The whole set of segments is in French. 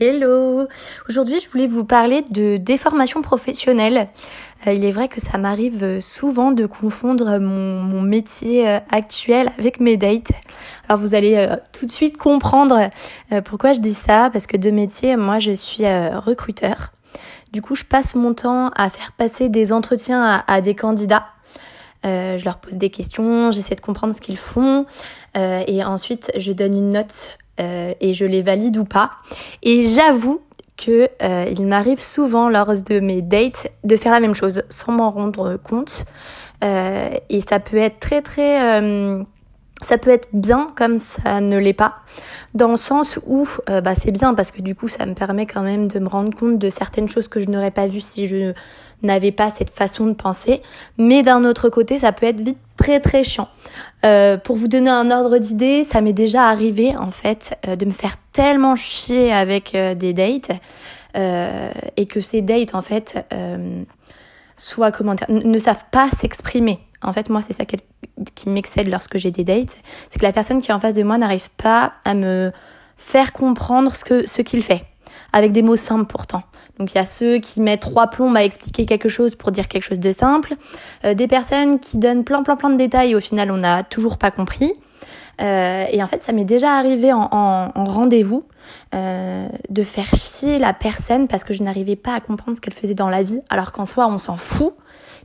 Hello Aujourd'hui, je voulais vous parler de déformation professionnelle. Euh, il est vrai que ça m'arrive souvent de confondre mon, métier euh, actuel avec mes dates. Alors vous allez euh, tout de suite comprendre pourquoi je dis ça, parce que de métier, moi je suis recruteur. Du coup, je passe mon temps à faire passer des entretiens à, des candidats. je leur pose des questions, j'essaie de comprendre ce qu'ils font et ensuite je donne une note euh, et je les valide ou pas. Et j'avoue que euh, il m'arrive souvent lors de mes dates de faire la même chose sans m'en rendre compte. Euh, et ça peut être très très ça peut être bien comme ça ne l'est pas, dans le sens où bah, c'est bien parce que du coup ça me permet quand même de me rendre compte de certaines choses que je n'aurais pas vues si je n'avais pas cette façon de penser. Mais d'un autre côté, ça peut être vite très très chiant. Euh, pour vous donner un ordre d'idée, ça m'est déjà arrivé en fait euh, de me faire tellement chier avec euh, des dates et que ces dates en fait soient comment ne savent pas s'exprimer. En fait, moi, c'est ça qui m'excède lorsque j'ai des dates, c'est que la personne qui est en face de moi n'arrive pas à me faire comprendre ce que ce qu'il fait avec des mots simples pourtant. Donc il y a ceux qui mettent trois plombes à expliquer quelque chose pour dire quelque chose de simple, euh, des personnes qui donnent plein plein plein de détails et au final on n'a toujours pas compris. Euh, et en fait ça m'est déjà arrivé en, en, rendez-vous euh, de faire chier la personne parce que je n'arrivais pas à comprendre ce qu'elle faisait dans la vie, alors qu'en soi on s'en fout,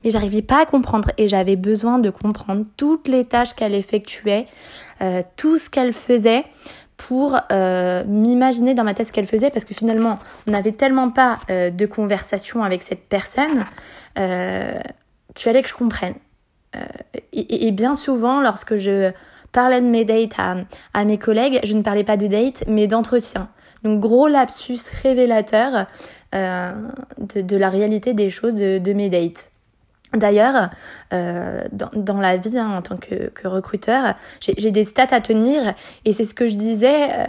mais j'arrivais pas à comprendre et j'avais besoin de comprendre toutes les tâches qu'elle effectuait, tout ce qu'elle faisait pour euh, m'imaginer dans ma tête ce qu'elle faisait parce que finalement on n'avait tellement pas euh, de conversation avec cette personne euh, qu'il fallait que je comprenne. Euh, et, bien souvent lorsque je parlais de mes dates à, à, mes collègues, je ne parlais pas de date mais d'entretien. Donc gros lapsus révélateur de, de, la réalité des choses de, de mes dates. D'ailleurs, euh, dans, dans, la vie hein, en tant que, que recruteur, j'ai des stats à tenir et c'est ce que je disais. Euh,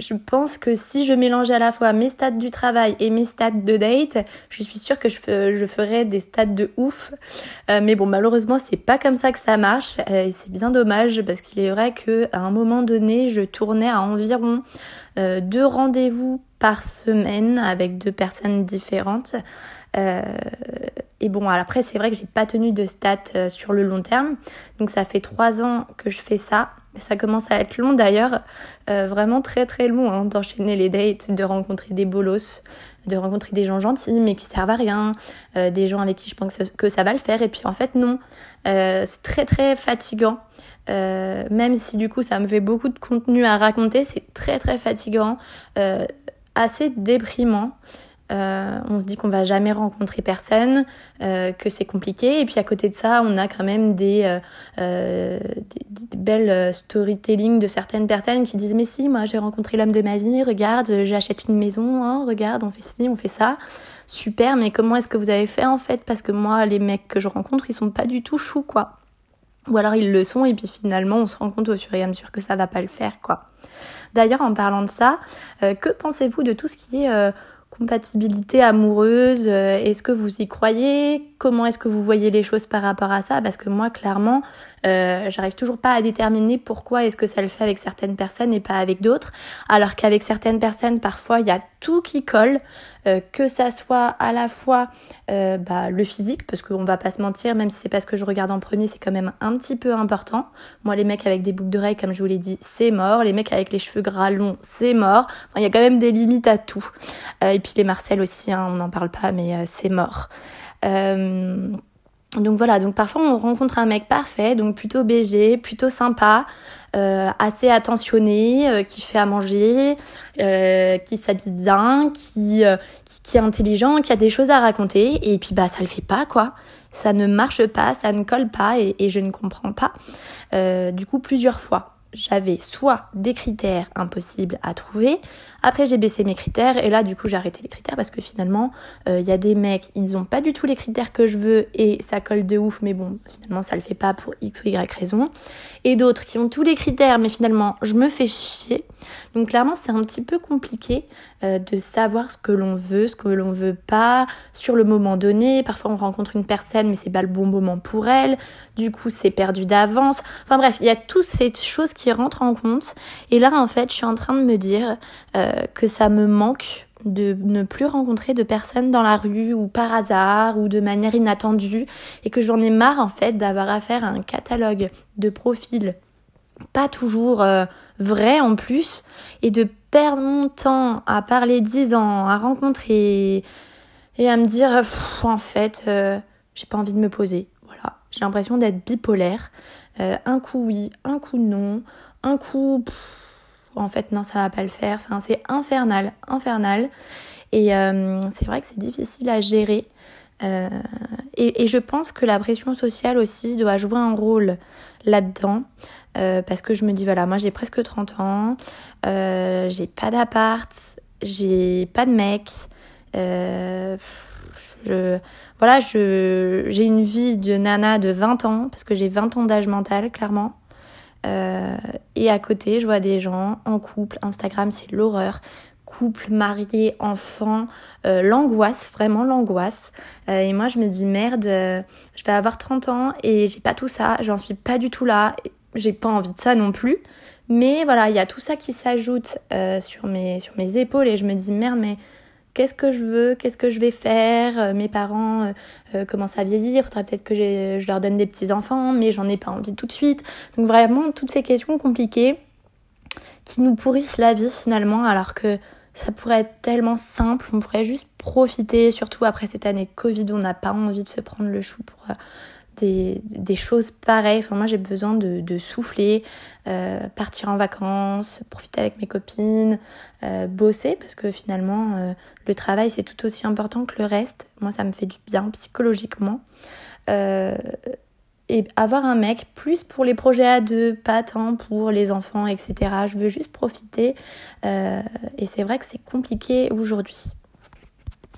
je pense que si je mélangeais à la fois mes stats du travail et mes stats de date, je suis sûre que je, je ferais des stats de ouf. Euh, mais bon, malheureusement, c'est pas comme ça que ça marche euh, et c'est bien dommage parce qu'il est vrai que à un moment donné, je tournais à environ euh, deux rendez-vous par semaine avec deux personnes différentes. Euh, et bon, après, c'est vrai que j'ai pas tenu de stats euh, sur le long terme. Donc, ça fait trois ans que je fais ça. Ça commence à être long d'ailleurs, euh, vraiment très très long hein, d'enchaîner les dates, de rencontrer des bolos, de rencontrer des gens gentils mais qui servent à rien, des gens avec qui je pense que ça va le faire. Et puis en fait, non, c'est très très fatigant. même si du coup ça me fait beaucoup de contenu à raconter, c'est très très fatigant, assez déprimant. Euh, on se dit qu'on va jamais rencontrer personne, euh, que c'est compliqué. Et puis à côté de ça, on a quand même des, euh, belles storytelling de certaines personnes qui disent mais si, moi j'ai rencontré l'homme de ma vie, regarde, j'achète une maison, hein, regarde, on fait ci, on fait ça. Super, mais comment est-ce que vous avez fait en fait? Parce que moi, les mecs que je rencontre, ils sont pas du tout choux, quoi. Ou alors ils le sont et puis finalement on se rend compte au fur et à mesure que ça va pas le faire, quoi. D'ailleurs, en parlant de ça, que pensez-vous de tout ce qui est compatibilité amoureuse euh, Est-ce que vous y croyez? Comment est-ce que vous voyez les choses par rapport à ça? Parce que moi, clairement, euh, j'arrive toujours pas à déterminer pourquoi est-ce que ça le fait avec certaines personnes et pas avec d'autres. Alors qu'avec certaines personnes, parfois, il y a tout qui colle, euh, que ça soit à la fois bah, le physique, parce qu'on va pas se mentir, même si c'est pas ce que je regarde en premier, c'est quand même un petit peu important. Moi, les mecs avec des boucles d'oreilles, comme je vous l'ai dit, c'est mort. Les mecs avec les cheveux gras longs, c'est mort. Il y a quand même des limites à tout. Puis les Marcel aussi, hein, on n'en parle pas, mais c'est mort. Donc voilà, donc parfois on rencontre un mec parfait, donc plutôt BG, plutôt sympa, euh, assez attentionné, euh, qui fait à manger, euh, qui s'habille bien, qui, est intelligent, qui a des choses à raconter, et puis bah ça le fait pas quoi. Ça ne marche pas, ça ne colle pas, et, et je ne comprends pas. du coup plusieurs fois j'avais soit des critères impossibles à trouver, après j'ai baissé mes critères et là du coup j'ai arrêté les critères parce que finalement il y a des mecs, ils ont pas du tout les critères que je veux et ça colle de ouf mais bon finalement ça le fait pas pour x ou y raison. Et d'autres qui ont tous les critères mais finalement je me fais chier. Donc clairement c'est un petit peu compliqué euh, de savoir ce que l'on veut, ce que l'on veut pas sur le moment donné. Parfois on rencontre une personne mais c'est pas le bon moment pour elle. Du coup c'est perdu d'avance. Enfin bref, il y a toutes ces choses qui rentrent en compte. Et là en fait je suis en train de me dire euh, que ça me manque de ne plus rencontrer de personnes dans la rue ou par hasard ou de manière inattendue et que j'en ai marre en fait d'avoir à faire un catalogue de profils pas toujours euh, vrai en plus et de perdre mon temps à parler dix ans, à rencontrer et à me dire en fait euh, j'ai pas envie de me poser. Voilà, j'ai l'impression d'être bipolaire. Euh, un coup oui, un coup non, un coup en fait non ça va pas le faire. C'est infernal, infernal. Et euh, c'est vrai que c'est difficile à gérer. Euh, et, et, je pense que la pression sociale aussi doit jouer un rôle là-dedans. Parce que je me dis, voilà, moi j'ai presque 30 ans, j'ai pas d'appart, j'ai pas de mec. Euh, voilà, je, j'ai une vie de nana de 20 ans, parce que j'ai 20 ans d'âge mental, clairement. Euh, et à côté, je vois des gens en couple. Instagram, c'est l'horreur. Couple, marié, enfant, euh, l'angoisse, vraiment l'angoisse. Et moi, je me dis merde, je vais avoir 30 ans et j'ai pas tout ça, j'en suis pas du tout là. J'ai pas envie de ça non plus. Mais voilà, il y a tout ça qui s'ajoute sur, mes, sur mes épaules et je me dis merde, mais qu'est-ce que je veux, qu'est-ce que je vais faire, euh, mes parents euh, euh, commencent à vieillir, il faudrait peut-être que je leur donne des petits-enfants, mais j'en ai pas envie tout de suite. Donc vraiment, toutes ces questions compliquées qui nous pourrissent la vie finalement, alors que ça pourrait être tellement simple, on pourrait juste profiter, surtout après cette année Covid, on n'a pas envie de se prendre le chou pour des, des, choses pareilles. Enfin, moi, j'ai besoin de, de souffler, euh, partir en vacances, profiter avec mes copines, euh, bosser, parce que finalement, euh, le travail, c'est tout aussi important que le reste. Moi, ça me fait du bien psychologiquement. Et avoir un mec plus pour les projets à deux, pas tant pour les enfants, etc. Je veux juste profiter. Et c'est vrai que c'est compliqué aujourd'hui.